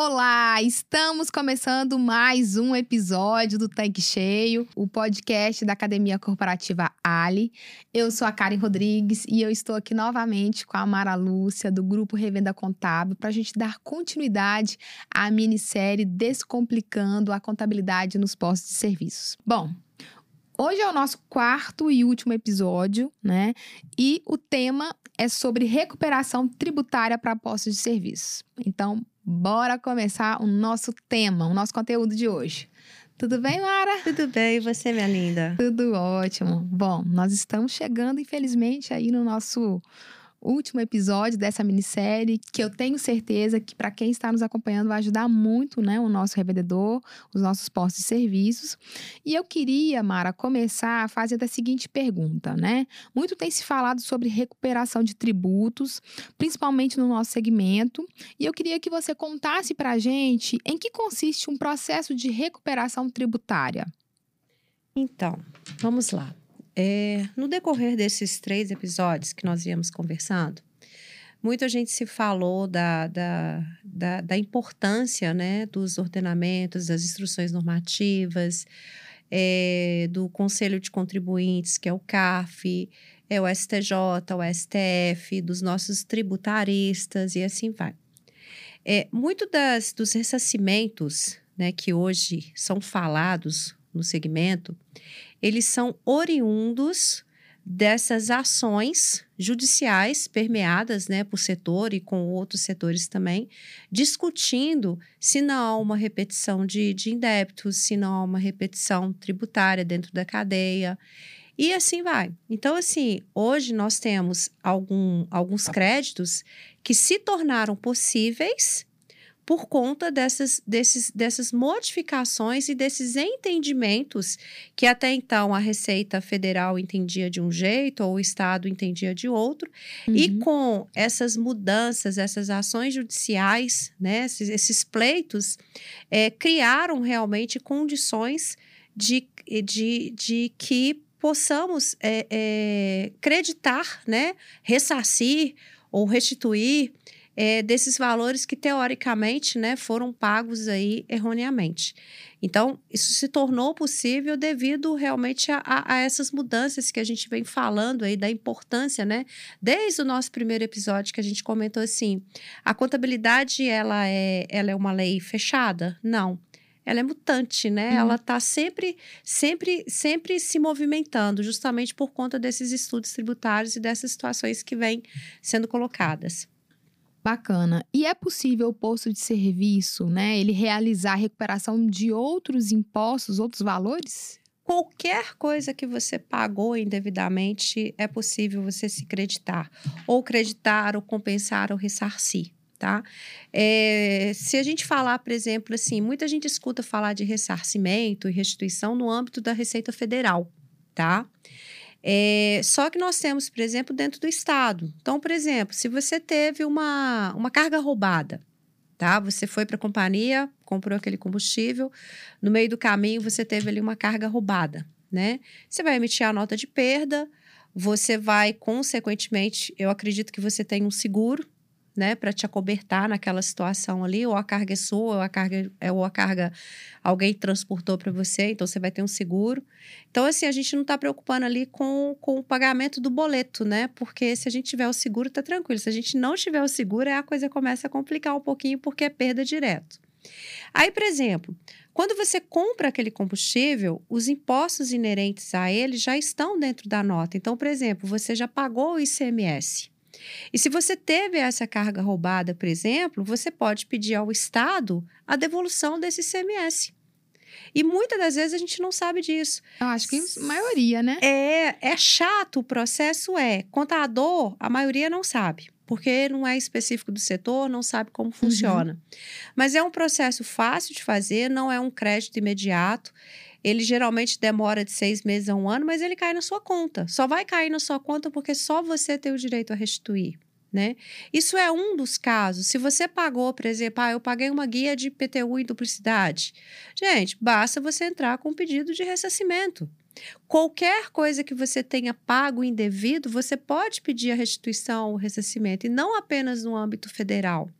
Olá, estamos começando mais um episódio do Tanque Cheio, o podcast da Academia Corporativa Ali. Eu sou a Karen Rodrigues e eu estou aqui novamente com a Mara Lúcia, do Grupo Revenda Contábil, para a gente dar continuidade à minissérie Descomplicando a Contabilidade nos Postos de Serviços. Bom, Hoje é o nosso quarto e último episódio, né? E o tema é sobre recuperação tributária para postos de serviço. Então, bora começar o nosso tema, o nosso conteúdo de hoje. Tudo bem, Mara? Tudo bem, e você, minha linda? Tudo ótimo. Bom, nós estamos chegando, infelizmente, aí no nosso último episódio dessa minissérie, que eu tenho certeza que para quem está nos acompanhando vai ajudar muito, né, o nosso revendedor, os nossos postos de serviços. E eu queria, Mara, começar fazendo a seguinte pergunta, né? Muito tem se falado sobre recuperação de tributos, principalmente no nosso segmento, e eu queria que você contasse para a gente em que consiste um processo de recuperação tributária. Então, vamos lá. É, no decorrer desses três episódios que nós íamos conversando, muita gente se falou da, da, da, da importância né, dos ordenamentos, das instruções normativas, é, do Conselho de Contribuintes, que é o CAF, é o STJ, o STF, dos nossos tributaristas e assim vai. É, muito das, dos ressarcimentos né, que hoje são falados no segmento, eles são oriundos dessas ações judiciais permeadas né, por setor e com outros setores também, discutindo se não há uma repetição de, de indébitos, se não há uma repetição tributária dentro da cadeia. E assim vai. Então, assim, hoje nós temos algum, alguns créditos que se tornaram possíveis por conta dessas, desses, dessas modificações e desses entendimentos que até então a Receita Federal entendia de um jeito ou o Estado entendia de outro. Uhum. E com essas mudanças, essas ações judiciais, né, esses, esses pleitos, é, criaram realmente condições de, de, de que possamos é, é, creditar, né, ressarcir ou restituir é, desses valores que, teoricamente, né, foram pagos aí erroneamente. Então, isso se tornou possível devido realmente a, a, essas mudanças que a gente vem falando aí, da importância, né? Desde o nosso primeiro episódio que a gente comentou assim, a contabilidade, ela é, ela é uma lei fechada? Não ela é mutante, né? Uhum. Ela está sempre, sempre, sempre se movimentando, justamente por conta desses estudos tributários e dessas situações que vêm sendo colocadas. Bacana. E é possível o posto de serviço, né, ele realizar a recuperação de outros impostos, outros valores? Qualquer coisa que você pagou indevidamente é possível você se creditar, ou creditar, ou compensar, ou ressarcir tá? É, se a gente falar, por exemplo, assim, muita gente escuta falar de ressarcimento e restituição no âmbito da Receita Federal, tá? É, só que nós temos, por exemplo, dentro do Estado. Então, por exemplo, se você teve uma, uma carga roubada, tá? Você foi para a companhia, comprou aquele combustível, no meio do caminho você teve ali uma carga roubada, né? Você vai emitir a nota de perda, você vai, consequentemente, eu acredito que você tem um seguro, né, para te acobertar naquela situação ali, ou a carga é sua, ou a carga é ou a carga alguém transportou para você, então você vai ter um seguro. Então assim, a gente não está preocupando ali com, com o pagamento do boleto, né? Porque se a gente tiver o seguro, tá tranquilo. Se a gente não tiver o seguro, a coisa começa a complicar um pouquinho porque é perda direto. Aí, por exemplo, quando você compra aquele combustível, os impostos inerentes a ele já estão dentro da nota. Então, por exemplo, você já pagou o ICMS. E se você teve essa carga roubada, por exemplo, você pode pedir ao Estado a devolução desse ICMS. E muitas das vezes a gente não sabe disso. Eu acho que a maioria, né? É, é chato o processo, é. Contador, a maioria não sabe porque não é específico do setor, não sabe como funciona. Uhum. Mas é um processo fácil de fazer, não é um crédito imediato. Ele geralmente demora de seis meses a um ano, mas ele cai na sua conta. Só vai cair na sua conta porque só você tem o direito a restituir. Né? Isso é um dos casos. Se você pagou, por exemplo, ah, eu paguei uma guia de PTU e duplicidade. Gente, basta você entrar com um pedido de ressarcimento. Qualquer coisa que você tenha pago indevido, você pode pedir a restituição ou ressarcimento, e não apenas no âmbito federal.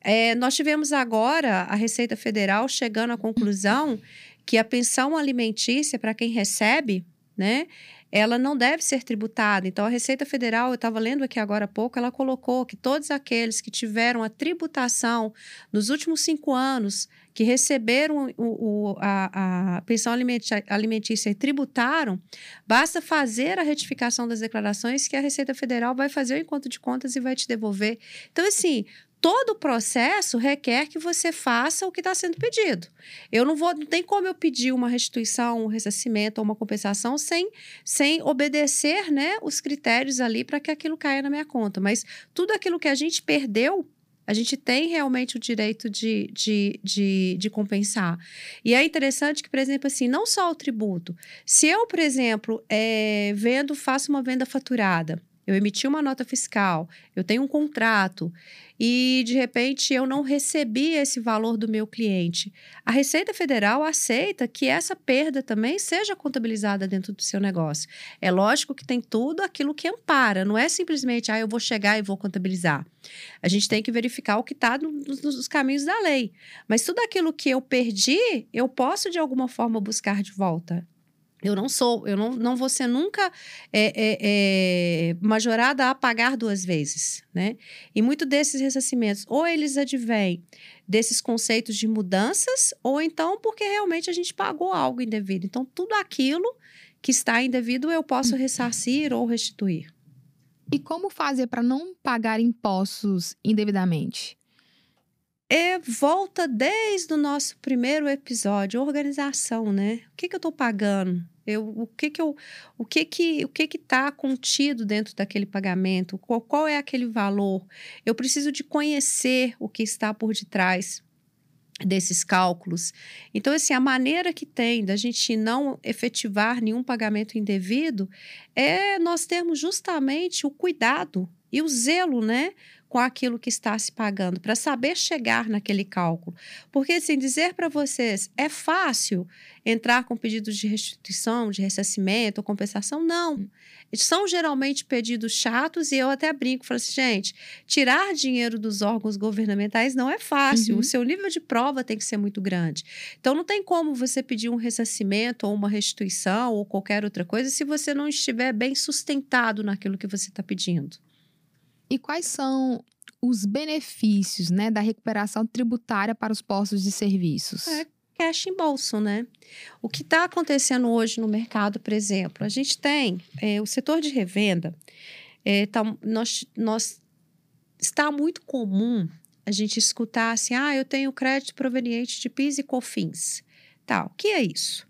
É, nós tivemos agora a Receita Federal chegando à conclusão que a pensão alimentícia para quem recebe, né, ela não deve ser tributada. Então, a Receita Federal, eu estava lendo aqui agora há pouco, ela colocou que todos aqueles que tiveram a tributação nos últimos cinco anos, que receberam o, o, a, a, pensão alimentícia e tributaram, basta fazer a retificação das declarações que a Receita Federal vai fazer o encontro de contas e vai te devolver. Então, assim, todo o processo requer que você faça o que está sendo pedido. Eu não vou, não tem como eu pedir uma restituição, um ressarcimento ou uma compensação sem, sem obedecer né, os critérios ali para que aquilo caia na minha conta. Mas tudo aquilo que a gente perdeu a gente tem realmente o direito de, de, de, de, compensar. E é interessante que, por exemplo, assim, não só o tributo. Se eu, por exemplo, é, vendo, faço uma venda faturada, eu emiti uma nota fiscal, eu tenho um contrato e de repente eu não recebi esse valor do meu cliente. A Receita Federal aceita que essa perda também seja contabilizada dentro do seu negócio. É lógico que tem tudo aquilo que ampara, não é simplesmente, ah, eu vou chegar e vou contabilizar. A gente tem que verificar o que está nos, nos caminhos da lei. Mas tudo aquilo que eu perdi, eu posso de alguma forma buscar de volta. Eu não sou, eu não, não vou ser nunca é, é, é, majorada a pagar duas vezes, né? E muito desses ressarcimentos, ou eles advêm desses conceitos de mudanças, ou então porque realmente a gente pagou algo indevido. Então, tudo aquilo que está indevido eu posso ressarcir ou restituir. E como fazer para não pagar impostos indevidamente? É, volta desde o nosso primeiro episódio, organização, né? O que, que eu estou pagando? Eu, o que que eu, o que que, o que que está contido dentro daquele pagamento? Qual, qual é aquele valor? Eu preciso de conhecer o que está por detrás desses cálculos. Então, assim, a maneira que tem da gente não efetivar nenhum pagamento indevido é nós termos justamente o cuidado e o zelo, né, com aquilo que está se pagando, para saber chegar naquele cálculo. Porque, assim, dizer para vocês é fácil entrar com pedidos de restituição, de ressarcimento ou compensação, não. São geralmente pedidos chatos e eu até brinco, falo assim, gente, tirar dinheiro dos órgãos governamentais não é fácil, uhum. o seu nível de prova tem que ser muito grande. Então, não tem como você pedir um ressarcimento ou uma restituição ou qualquer outra coisa se você não estiver bem sustentado naquilo que você está pedindo. E quais são os benefícios né, da recuperação tributária para os postos de serviços? É cash em bolso, né? O que está acontecendo hoje no mercado, por exemplo, a gente tem é, o setor de revenda, é, tá, nós, nós, está muito comum a gente escutar assim, ah, eu tenho crédito proveniente de PIS e COFINS. Tá, o que é isso?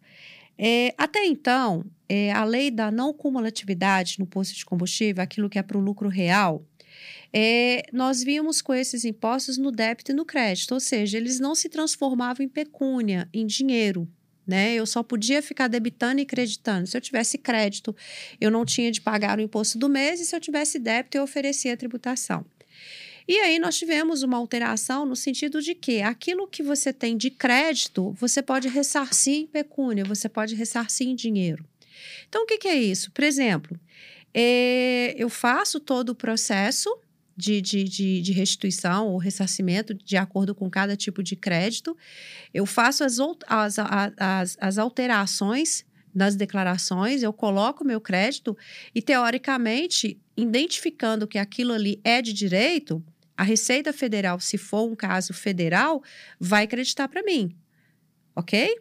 É, até então, é, a lei da não cumulatividade no posto de combustível, aquilo que é para o lucro real, é, nós vimos com esses impostos no débito e no crédito, ou seja, eles não se transformavam em pecúnia, em dinheiro. Né? Eu só podia ficar debitando e creditando. Se eu tivesse crédito, eu não tinha de pagar o imposto do mês, e se eu tivesse débito, eu oferecia a tributação. E aí nós tivemos uma alteração no sentido de que aquilo que você tem de crédito, você pode ressarcir em pecúnia, você pode ressarcir em dinheiro. Então, o que, que é isso? Por exemplo, é, eu faço todo o processo de, de, de, de, restituição ou ressarcimento de acordo com cada tipo de crédito. Eu faço as, as, as, as alterações nas declarações, eu coloco meu crédito e, teoricamente, identificando que aquilo ali é de direito, a Receita Federal, se for um caso federal, vai acreditar para mim. Ok?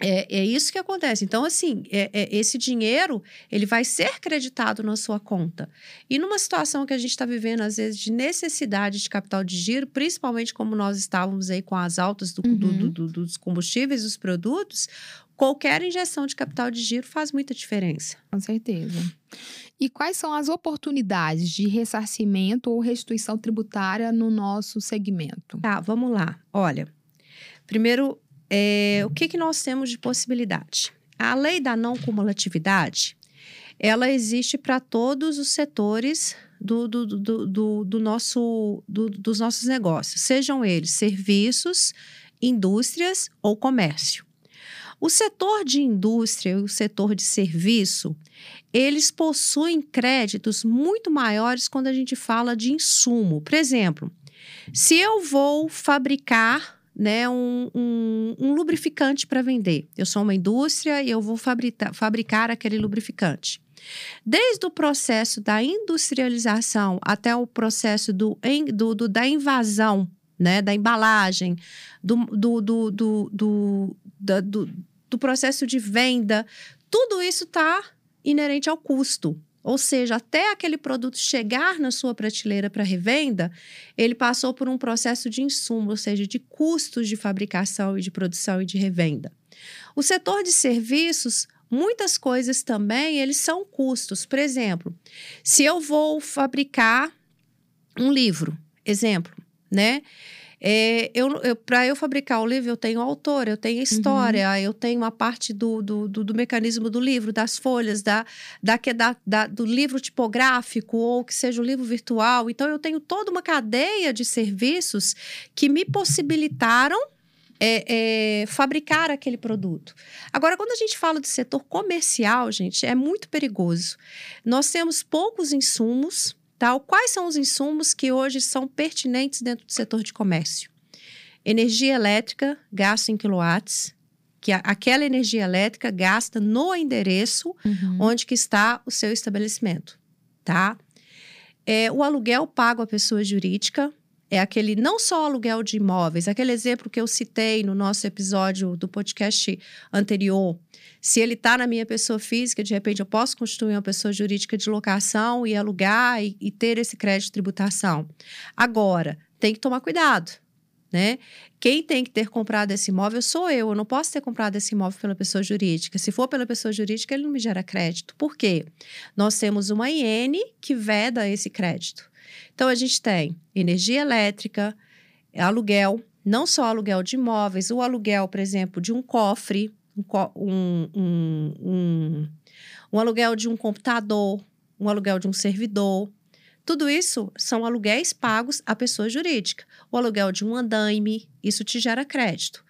É, é isso que acontece. Então, assim, é, é, esse dinheiro ele vai ser creditado na sua conta. E numa situação que a gente está vivendo, às vezes, de necessidade de capital de giro, principalmente como nós estávamos aí com as altas do, uhum. do, do, dos combustíveis, dos produtos, qualquer injeção de capital de giro faz muita diferença. Com certeza. E quais são as oportunidades de ressarcimento ou restituição tributária no nosso segmento? Tá, vamos lá. Olha, primeiro é, o que, que nós temos de possibilidade? A lei da não cumulatividade, ela existe para todos os setores do, do, do, do, do nosso, do, dos nossos negócios, sejam eles serviços, indústrias ou comércio. O setor de indústria e o setor de serviço, eles possuem créditos muito maiores quando a gente fala de insumo. Por exemplo, Se eu vou fabricar né, um, um, um lubrificante para vender, eu sou uma indústria e eu vou fabricar, fabricar aquele lubrificante. Desde o processo da industrialização até o processo do, do, do da invasão, né, da embalagem, do, do, do, do, do, do, do processo de venda, tudo isso está inerente ao custo. Ou seja, até aquele produto chegar na sua prateleira para revenda, ele passou por um processo de insumo, ou seja, de custos de fabricação e de produção e de revenda. O setor de serviços, muitas coisas também, eles são custos. Por exemplo, se eu vou fabricar um livro, exemplo, né? É, eu, eu Para eu fabricar o livro, eu tenho autor, eu tenho história, uhum. eu tenho a parte do, do, do, do, mecanismo do livro, das folhas, da, da, da, da, do livro tipográfico, ou que seja o livro virtual. Então, eu tenho toda uma cadeia de serviços que me possibilitaram é, é, fabricar aquele produto. Agora, quando a gente fala do setor comercial, gente, é muito perigoso. Nós temos poucos insumos Tal. Quais são os insumos que hoje são pertinentes dentro do setor de comércio? Energia elétrica, gasto em quilowatts, que aquela energia elétrica gasta no endereço uhum. onde que está o seu estabelecimento, tá? É, o aluguel pago à pessoa jurídica é aquele não só aluguel de imóveis, aquele exemplo que eu citei no nosso episódio do podcast anterior, se ele está na minha pessoa física, de repente eu posso constituir uma pessoa jurídica de locação e alugar e, e ter esse crédito de tributação. Agora, tem que tomar cuidado. Né? Quem tem que ter comprado esse imóvel sou eu. Eu não posso ter comprado esse imóvel pela pessoa jurídica. Se for pela pessoa jurídica, ele não me gera crédito. Por quê? Nós temos uma IN que veda esse crédito. Então, a gente tem energia elétrica, aluguel, não só aluguel de imóveis, o aluguel, por exemplo, de um cofre, um, um, um, um aluguel de um computador, um aluguel de um servidor. Tudo isso são aluguéis pagos à pessoa jurídica. O aluguel de um andaime, isso te gera crédito.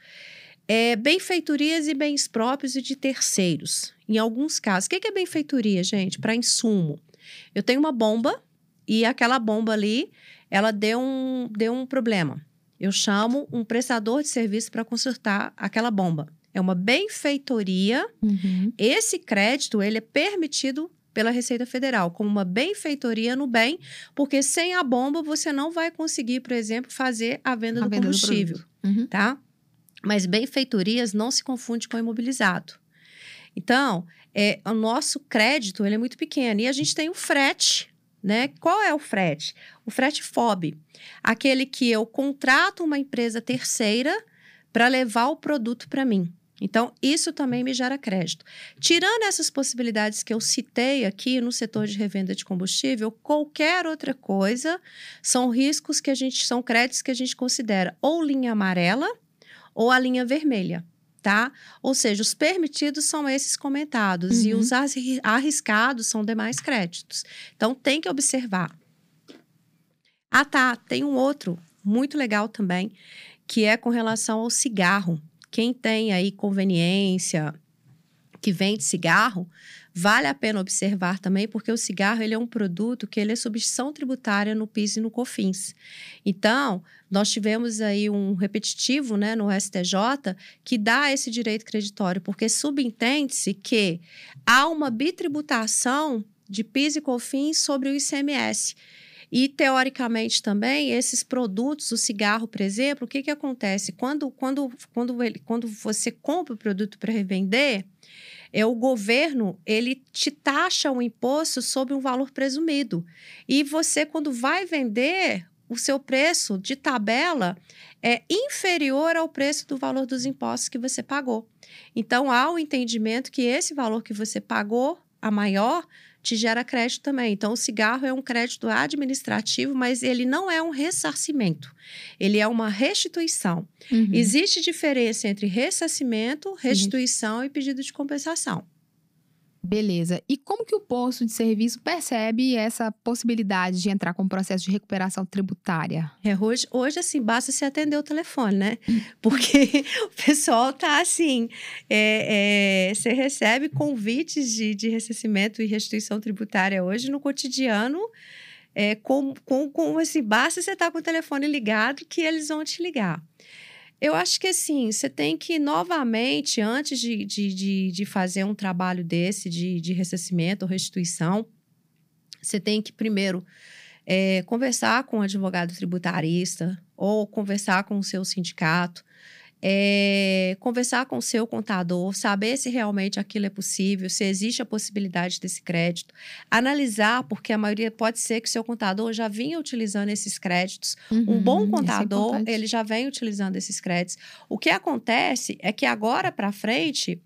É, benfeitorias e bens próprios e de terceiros. Em alguns casos. O que é benfeitoria, gente? Para insumo. Eu tenho uma bomba e aquela bomba ali, ela deu um, deu um problema. Eu chamo um prestador de serviço para consertar aquela bomba é uma benfeitoria. Uhum. Esse crédito ele é permitido pela Receita Federal como uma benfeitoria no bem, porque sem a bomba você não vai conseguir, por exemplo, fazer a venda a do venda combustível, do uhum. tá? Mas benfeitorias não se confunde com imobilizado. Então, é, o nosso crédito ele é muito pequeno e a gente tem o frete, né? Qual é o frete? O frete FOB, aquele que eu contrato uma empresa terceira para levar o produto para mim. Então, isso também me gera crédito. Tirando essas possibilidades que eu citei aqui no setor de revenda de combustível, qualquer outra coisa são riscos que a gente são créditos que a gente considera ou linha amarela ou a linha vermelha, tá? Ou seja, os permitidos são esses comentados uhum. e os arriscados são demais créditos. Então, tem que observar. Ah, tá, tem um outro muito legal também, que é com relação ao cigarro quem tem aí conveniência, que vende cigarro, vale a pena observar também, porque o cigarro ele é um produto que ele é substituição tributária no PIS e no COFINS. Então, nós tivemos aí um repetitivo né, no STJ que dá esse direito creditório, porque subentende-se que há uma bitributação de PIS e COFINS sobre o ICMS. E, teoricamente, também, esses produtos, o cigarro, por exemplo, o que, que acontece? Quando, quando, quando, ele, quando você compra o produto para revender, é o governo ele te taxa um imposto sobre um valor presumido. E você, quando vai vender, o seu preço de tabela é inferior ao preço do valor dos impostos que você pagou. Então, há o entendimento que esse valor que você pagou, a maior, te gera crédito também. Então, o cigarro é um crédito administrativo, mas ele não é um ressarcimento. Ele é uma restituição. Uhum. Existe diferença entre ressarcimento, restituição e pedido de compensação. Beleza. E como que o posto de serviço percebe essa possibilidade de entrar com o processo de recuperação tributária? É, hoje, hoje, assim, basta se atender o telefone, né? Porque o pessoal tá assim. É, é, você recebe convites de, de ressarcimento e restituição tributária hoje no cotidiano é, com, com, com esse basta você estar tá com o telefone ligado que eles vão te ligar. Eu acho que assim, você tem que novamente, antes de, de, de, de fazer um trabalho desse de, de ressarcimento ou restituição, você tem que primeiro é, conversar com o um advogado tributarista ou conversar com o seu sindicato é, conversar com o seu contador, saber se realmente aquilo é possível, se existe a possibilidade desse crédito, analisar, porque a maioria pode ser que o seu contador já vinha utilizando esses créditos. Uhum, um bom é contador, é ele já vem utilizando esses créditos. O que acontece é que agora para frente,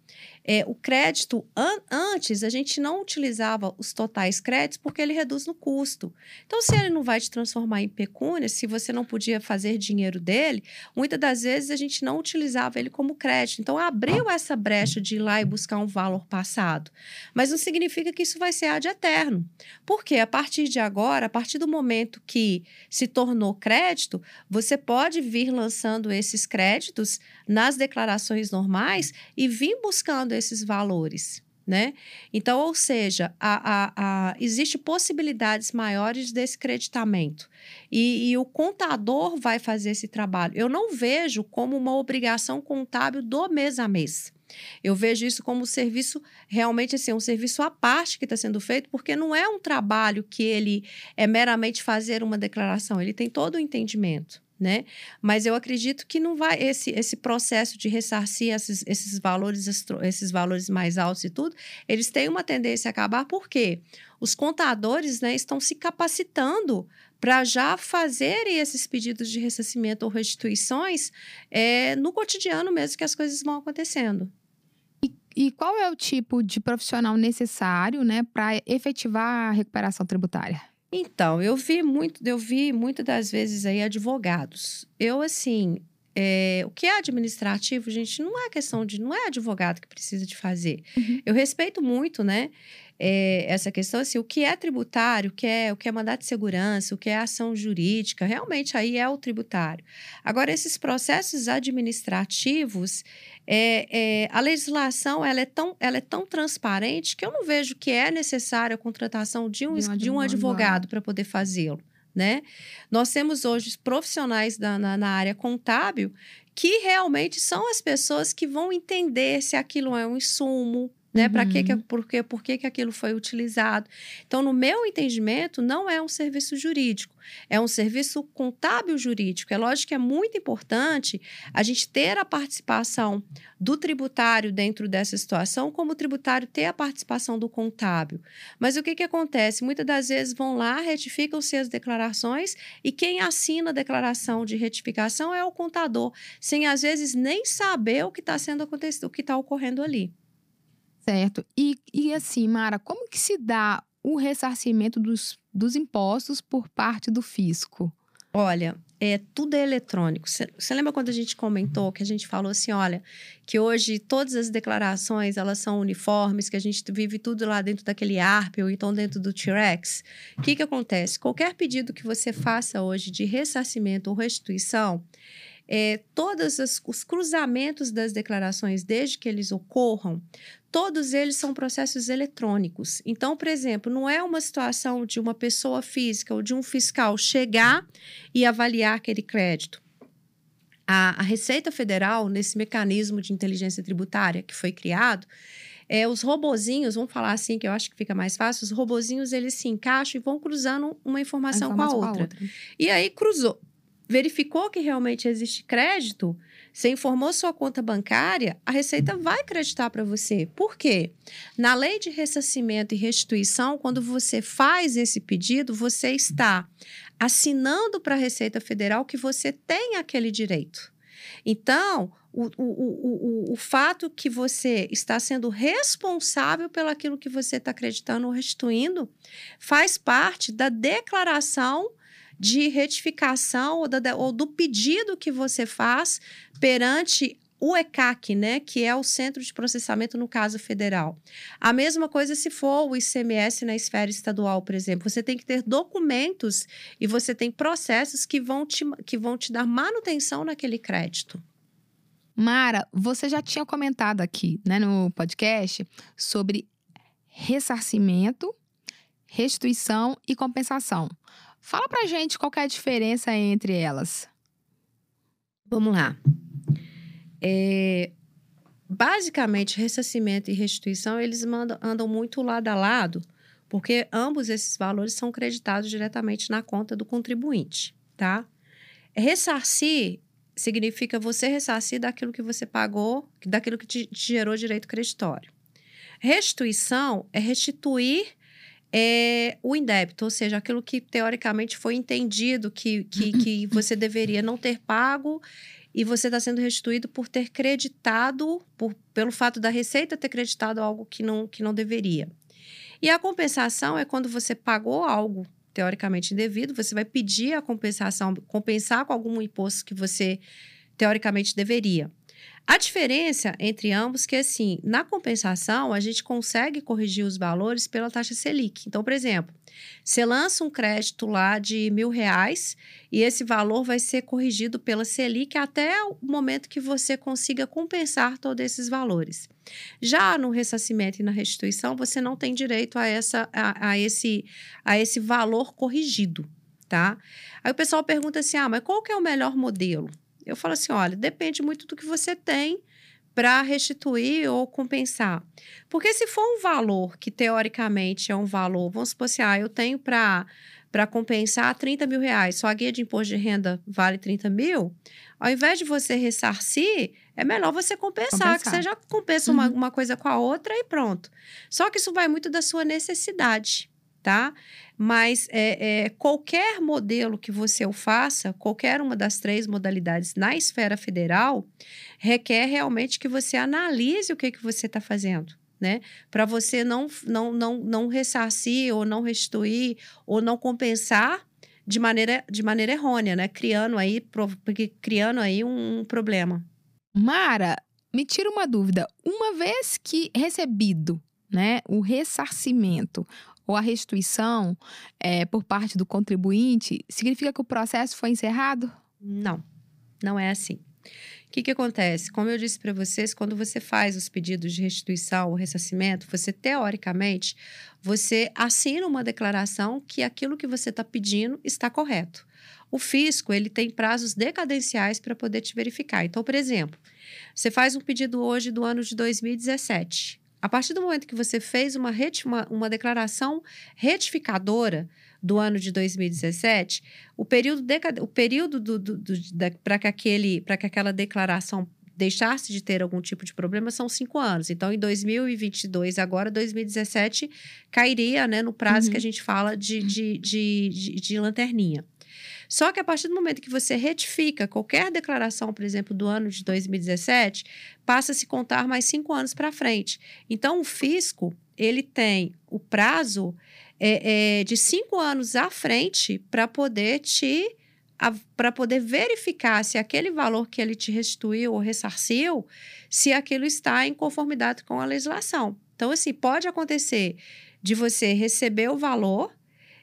é, o crédito, an antes, a gente não utilizava os totais créditos porque ele reduz no custo. Então, se ele não vai te transformar em pecúnia, se você não podia fazer dinheiro dele, muitas das vezes a gente não utilizava ele como crédito. Então, abriu essa brecha de ir lá e buscar um valor passado. Mas não significa que isso vai ser ad eterno. Porque a partir de agora, a partir do momento que se tornou crédito, você pode vir lançando esses créditos nas declarações normais e vir buscando esses valores. Né? Então, ou seja, a, a, a, existe possibilidades maiores desse creditamento. E, e, o contador vai fazer esse trabalho. Eu não vejo como uma obrigação contábil do mês a mês. Eu vejo isso como um serviço realmente assim, um serviço à parte que está sendo feito, porque não é um trabalho que ele é meramente fazer uma declaração, ele tem todo o entendimento né? Mas eu acredito que não vai esse esse processo de ressarcir esses, esses valores esses valores mais altos e tudo, eles têm uma tendência a acabar porque os contadores, né, estão se capacitando para já fazerem esses pedidos de ressarcimento ou restituições é, no cotidiano mesmo que as coisas vão acontecendo. E, e qual é o tipo de profissional necessário, né, para efetivar a recuperação tributária? Então, eu vi muito, eu vi muitas das vezes aí advogados. Eu, assim, é, o que é administrativo, gente, não é questão de. Não é advogado que precisa de fazer. Uhum. Eu respeito muito, né? É, essa questão, assim, o que é tributário, o que é, o que é mandato de segurança, o que é ação jurídica, realmente aí é o tributário. Agora, esses processos administrativos, é, é, a legislação ela é, tão, ela é tão transparente que eu não vejo que é necessária a contratação de um, de um, de um advogado para poder fazê-lo. Né? Nós temos hoje profissionais da, na, na área contábil que realmente são as pessoas que vão entender se aquilo é um insumo, né? Uhum. Para que, que por, que, por que, que aquilo foi utilizado? Então, no meu entendimento, não é um serviço jurídico, é um serviço contábil jurídico. É lógico que é muito importante a gente ter a participação do tributário dentro dessa situação, como o tributário ter a participação do contábil. Mas o que, que acontece? Muitas das vezes vão lá, retificam-se as declarações e quem assina a declaração de retificação é o contador, sem às vezes nem saber o que está sendo acontecido, o que está ocorrendo ali. Certo. E, e assim, Mara, como que se dá o ressarcimento dos, dos impostos por parte do fisco? Olha, é tudo é eletrônico. Você lembra quando a gente comentou que a gente falou assim, olha, que hoje todas as declarações elas são uniformes, que a gente vive tudo lá dentro daquele ARP ou então dentro do T-Rex? O que que acontece? Qualquer pedido que você faça hoje de ressarcimento ou restituição, é, todos os cruzamentos das declarações, desde que eles ocorram, todos eles são processos eletrônicos. Então, por exemplo, não é uma situação de uma pessoa física ou de um fiscal chegar e avaliar aquele crédito. A, a Receita Federal, nesse mecanismo de inteligência tributária que foi criado, é, os robozinhos, vamos falar assim, que eu acho que fica mais fácil, os robozinhos eles se encaixam e vão cruzando uma informação, informação com, a com a outra. E aí cruzou, verificou que realmente existe crédito, você informou sua conta bancária, a Receita vai acreditar para você. Por quê? Na lei de ressarcimento e restituição, quando você faz esse pedido, você está assinando para a Receita Federal que você tem aquele direito. Então, o, o, o, o, fato que você está sendo responsável pelo aquilo que você está acreditando ou restituindo faz parte da declaração de retificação ou, da, ou do pedido que você faz perante o ECAC, né, que é o Centro de Processamento no caso federal. A mesma coisa se for o ICMS na esfera estadual, por exemplo. Você tem que ter documentos e você tem processos que vão te, que vão te dar manutenção naquele crédito. Mara, você já tinha comentado aqui, né, no podcast sobre ressarcimento restituição e compensação. Fala pra gente qual é a diferença entre elas. Vamos lá. É, basicamente, ressarcimento e restituição, eles mandam, andam muito lado a lado, porque ambos esses valores são creditados diretamente na conta do contribuinte, tá? Ressarcir significa você ressarcir daquilo que você pagou, daquilo que te, te gerou direito creditório. Restituição é restituir é, o indébito, ou seja, aquilo que teoricamente foi entendido que, que, que você deveria não ter pago e você está sendo restituído por ter creditado, por, pelo fato da Receita ter creditado algo que não, que não deveria. E a compensação é quando você pagou algo teoricamente indevido, você vai pedir a compensação, compensar com algum imposto que você teoricamente deveria. A diferença entre ambos é que, assim, na compensação, a gente consegue corrigir os valores pela taxa Selic. Então, por exemplo, você lança um crédito lá de mil reais e esse valor vai ser corrigido pela Selic até o momento que você consiga compensar todos esses valores. Já no ressarcimento e na restituição, você não tem direito a, essa, a, a, esse, a esse valor corrigido, tá? Aí o pessoal pergunta assim, ah, mas qual que é o melhor modelo? Eu falo assim: olha, depende muito do que você tem para restituir ou compensar. Porque se for um valor que teoricamente é um valor, vamos supor assim, ah, eu tenho para para compensar 30 mil reais, só a guia de imposto de renda vale 30 mil, ao invés de você ressarcir, é melhor você compensar, compensar. que você já compensa uhum. uma, uma coisa com a outra e pronto. Só que isso vai muito da sua necessidade, tá? Mas é, é, qualquer modelo que você o faça, qualquer uma das três modalidades na esfera federal, requer realmente que você analise o que, que você está fazendo. Né? Para você não, não, não, não ressarcir ou não restituir ou não compensar de maneira, de maneira errônea, né? Criando aí, criando aí um, um problema. Mara, me tira uma dúvida. Uma vez que recebido né, o ressarcimento, ou a restituição é, por parte do contribuinte, significa que o processo foi encerrado? Não, não é assim. O que, que acontece? Como eu disse para vocês, quando você faz os pedidos de restituição ou ressarcimento, você, teoricamente, você assina uma declaração que aquilo que você está pedindo está correto. O fisco, ele tem prazos decadenciais para poder te verificar. Então, por exemplo, você faz um pedido hoje do ano de 2017. A partir do momento que você fez uma, uma, uma declaração retificadora do ano de 2017, o período, o período do, do, do para que, aquele, que aquela declaração deixasse de ter algum tipo de problema são cinco anos. Então, em 2022, agora 2017, cairia né, no prazo uhum. que a gente fala de, de, de, de, de lanterninha. Só que a partir do momento que você retifica qualquer declaração, por exemplo, do ano de 2017, passa a se contar mais cinco anos para frente. Então, o fisco ele tem o prazo é, é, de cinco anos à frente para poder te para poder verificar se aquele valor que ele te restituiu ou ressarciu, se aquilo está em conformidade com a legislação. Então, assim, pode acontecer de você receber o valor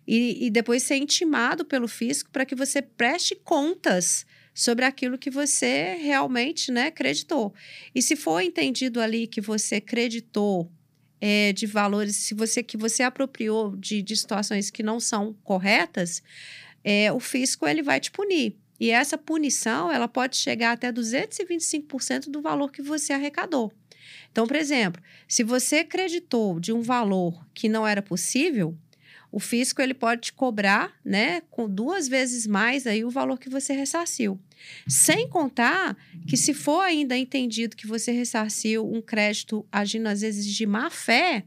e, e depois ser intimado pelo fisco para que você preste contas sobre aquilo que você realmente né, creditou. E se for entendido ali que você creditou é, de valores, se você que você apropriou de, de situações que não são corretas, é, o fisco ele vai te punir. E essa punição ela pode chegar até 225% do valor que você arrecadou. Então, por exemplo, se você creditou de um valor que não era possível, o fisco ele pode te cobrar, né, com duas vezes mais aí o valor que você ressarciu. Sem contar que se for ainda entendido que você ressarciu um crédito agindo às vezes de má fé,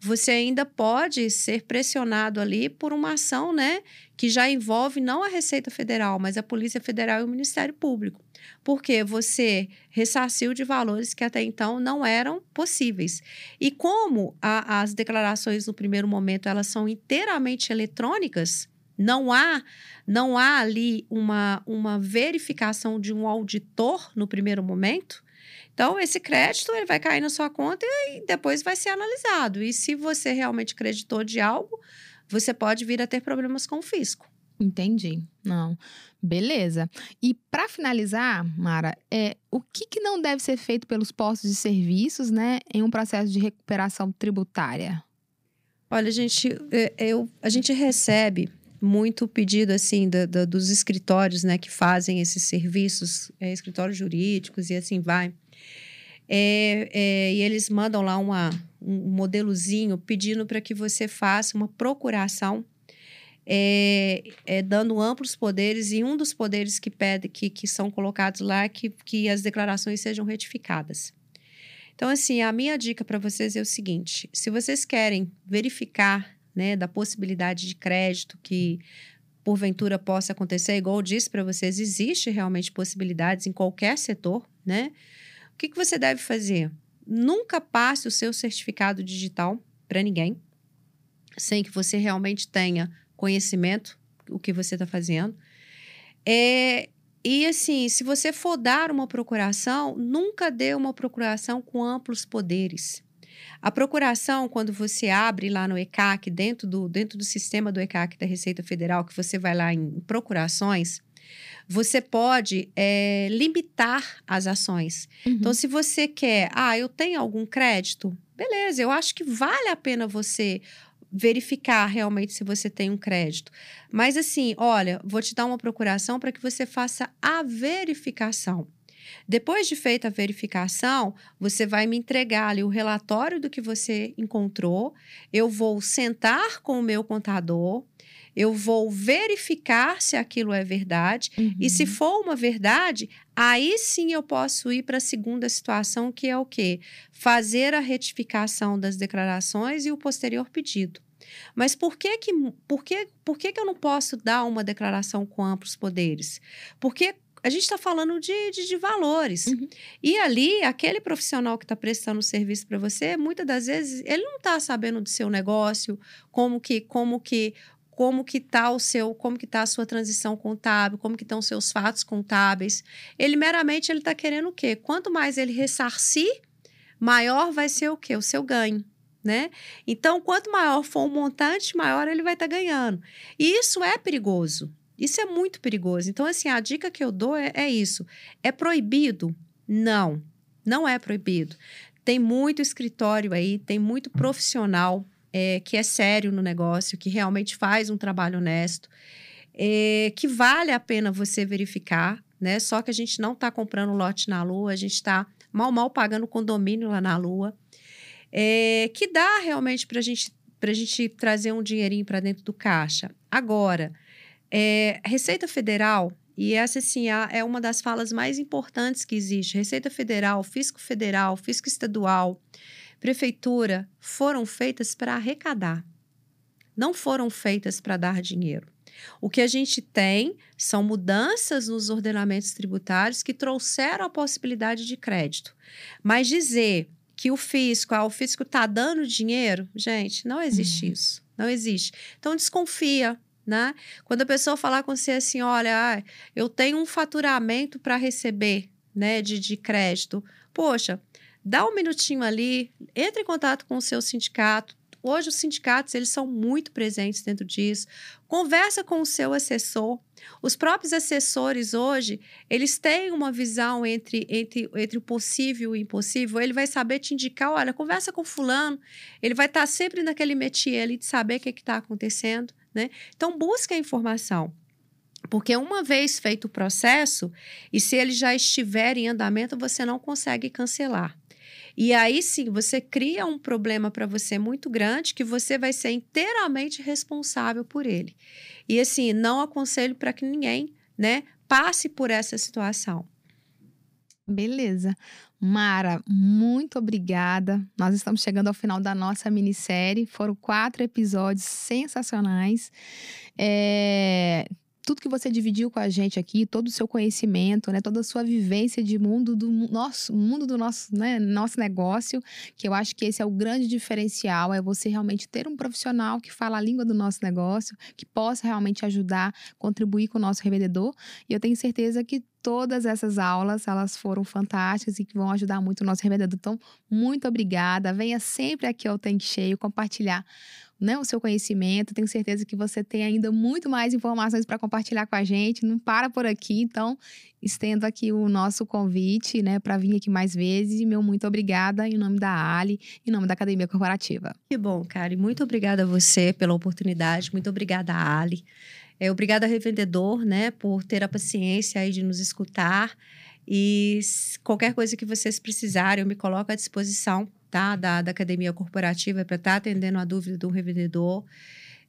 você ainda pode ser pressionado ali por uma ação, né, que já envolve não a Receita Federal, mas a Polícia Federal e o Ministério Público porque você ressarciu de valores que até então não eram possíveis. E como a, as declarações no primeiro momento elas são inteiramente eletrônicas, não há não há ali uma, uma verificação de um auditor no primeiro momento. Então, esse crédito ele vai cair na sua conta e depois vai ser analisado. E se você realmente creditou de algo, você pode vir a ter problemas com o fisco. Entendi. Não. Beleza. E para finalizar, Mara, é, o que, que não deve ser feito pelos postos de serviços, né, em um processo de recuperação tributária? Olha, gente, é, eu, a gente recebe muito pedido assim da, da, dos escritórios, né, que fazem esses serviços, é, escritórios jurídicos e assim vai. É, é, e eles mandam lá uma, um modelozinho pedindo para que você faça uma procuração é, é, dando amplos poderes, e um dos poderes que pede que, que são colocados lá é que, que as declarações sejam retificadas. Então, assim, a minha dica para vocês é o seguinte: se vocês querem verificar né, da possibilidade de crédito que porventura possa acontecer, igual eu disse para vocês, existe realmente possibilidades em qualquer setor, né? O que, que você deve fazer? Nunca passe o seu certificado digital para ninguém, sem que você realmente tenha conhecimento, o que você está fazendo. É, e assim, se você for dar uma procuração, nunca dê uma procuração com amplos poderes. A procuração, quando você abre lá no ECAC, dentro do, dentro do sistema do ECAC da Receita Federal, que você vai lá em procurações, você pode é, limitar as ações. Uhum. Então, se você quer, ah, eu tenho algum crédito, beleza, eu acho que vale a pena você verificar realmente se você tem um crédito. Mas assim, olha, vou te dar uma procuração para que você faça a verificação. Depois de feita a verificação, você vai me entregar ali o relatório do que você encontrou. Eu vou sentar com o meu contador, eu vou verificar se aquilo é verdade. Uhum. E se uhum. for uma verdade, aí sim eu posso ir para a segunda situação, que é o quê? Fazer a retificação das declarações e o posterior pedido. Mas por que que, por que, por que, que eu não posso dar uma declaração com amplos poderes? Porque a gente está falando de, de, de valores. Uhum. E ali, aquele profissional que está prestando o serviço para você, muitas das vezes, ele não está sabendo do seu negócio, como que, como que como que está o seu, como que está a sua transição contábil, como que estão os seus fatos contábeis. Ele meramente ele está querendo o quê? Quanto mais ele ressarcir, maior vai ser o quê? O seu ganho. Né? Então, quanto maior for o montante, maior ele vai estar tá ganhando. E isso é perigoso. Isso é muito perigoso. Então, assim, a dica que eu dou é, é isso. É proibido? Não, não é proibido. Tem muito escritório aí, tem muito profissional é, que é sério no negócio, que realmente faz um trabalho honesto, é, que vale a pena você verificar, né? Só que a gente não está comprando lote na Lua, a gente está mal, mal pagando condomínio lá na Lua, é, que dá realmente para gente, a gente trazer um dinheirinho para dentro do caixa. Agora, é, Receita Federal, e essa, assim, é uma das falas mais importantes que existe. Receita Federal, Fisco Federal, Fisco Estadual, prefeitura foram feitas para arrecadar, não foram feitas para dar dinheiro. O que a gente tem são mudanças nos ordenamentos tributários que trouxeram a possibilidade de crédito. Mas dizer que o fisco, ah, o fisco está dando dinheiro, gente, não existe uhum. isso. Não existe. Então desconfia, né? Quando a pessoa falar com você assim, olha, ah, eu tenho um faturamento para receber, né, de, de crédito. Poxa, dá um minutinho ali, entre em contato com o seu sindicato. Hoje os sindicatos eles são muito presentes dentro disso. Conversa com o seu assessor. Os próprios assessores hoje, eles têm uma visão entre, entre, entre o possível e o impossível. Ele vai saber te indicar, olha, conversa com fulano. Ele vai estar sempre naquele métier ali de saber o que está acontecendo, né? Então, busca a informação. Porque uma vez feito o processo, e se ele já estiver em andamento, você não consegue cancelar. E aí sim, você cria um problema para você muito grande que você vai ser inteiramente responsável por ele. E assim, não aconselho para que ninguém, né, passe por essa situação. Beleza. Mara, muito obrigada. Nós estamos chegando ao final da nossa minissérie. Foram quatro episódios sensacionais. É, tudo que você dividiu com a gente aqui, todo o seu conhecimento, né, toda a sua vivência de mundo do nosso mundo do nosso, né, nosso negócio, que eu acho que esse é o grande diferencial, é você realmente ter um profissional que fala a língua do nosso negócio, que possa realmente ajudar, contribuir com o nosso revendedor. E eu tenho certeza que todas essas aulas, elas foram fantásticas e que vão ajudar muito o nosso revendedor. Então, muito obrigada. Venha sempre aqui ao Tanque Cheio compartilhar né, o seu conhecimento. Tenho certeza que você tem ainda muito mais informações para compartilhar com a gente. Não para por aqui, então estendo aqui o nosso convite, né, para vir aqui mais vezes. E meu muito obrigada em nome da Ali, em nome da Academia Corporativa. Que bom, Karen. Muito obrigada a você pela oportunidade. Muito obrigada Ali. É, obrigada, revendedor, né, por ter a paciência aí de nos escutar. E qualquer coisa que vocês precisarem, eu me coloco à disposição tá, da, da academia corporativa para estar tá atendendo a dúvida do revendedor.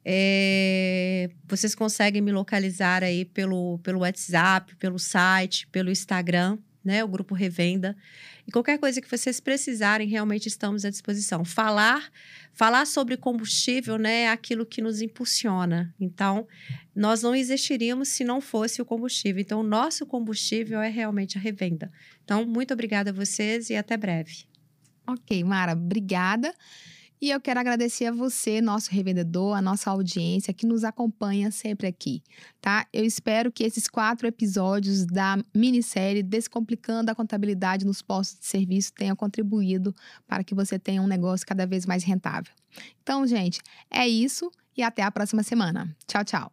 É, vocês conseguem me localizar aí pelo, pelo WhatsApp, pelo site, pelo Instagram, né? O grupo Revenda. E qualquer coisa que vocês precisarem, realmente estamos à disposição. Falar, falar sobre combustível, né, é aquilo que nos impulsiona. Então, nós não existiríamos se não fosse o combustível. Então, o nosso combustível é realmente a revenda. Então, muito obrigada a vocês e até breve. Ok, Mara, obrigada. E eu quero agradecer a você, nosso revendedor, a nossa audiência que nos acompanha sempre aqui, tá? Eu espero que esses quatro episódios da minissérie Descomplicando a Contabilidade nos Postos de Serviço tenham contribuído para que você tenha um negócio cada vez mais rentável. Então, gente, é isso e até a próxima semana. Tchau, tchau.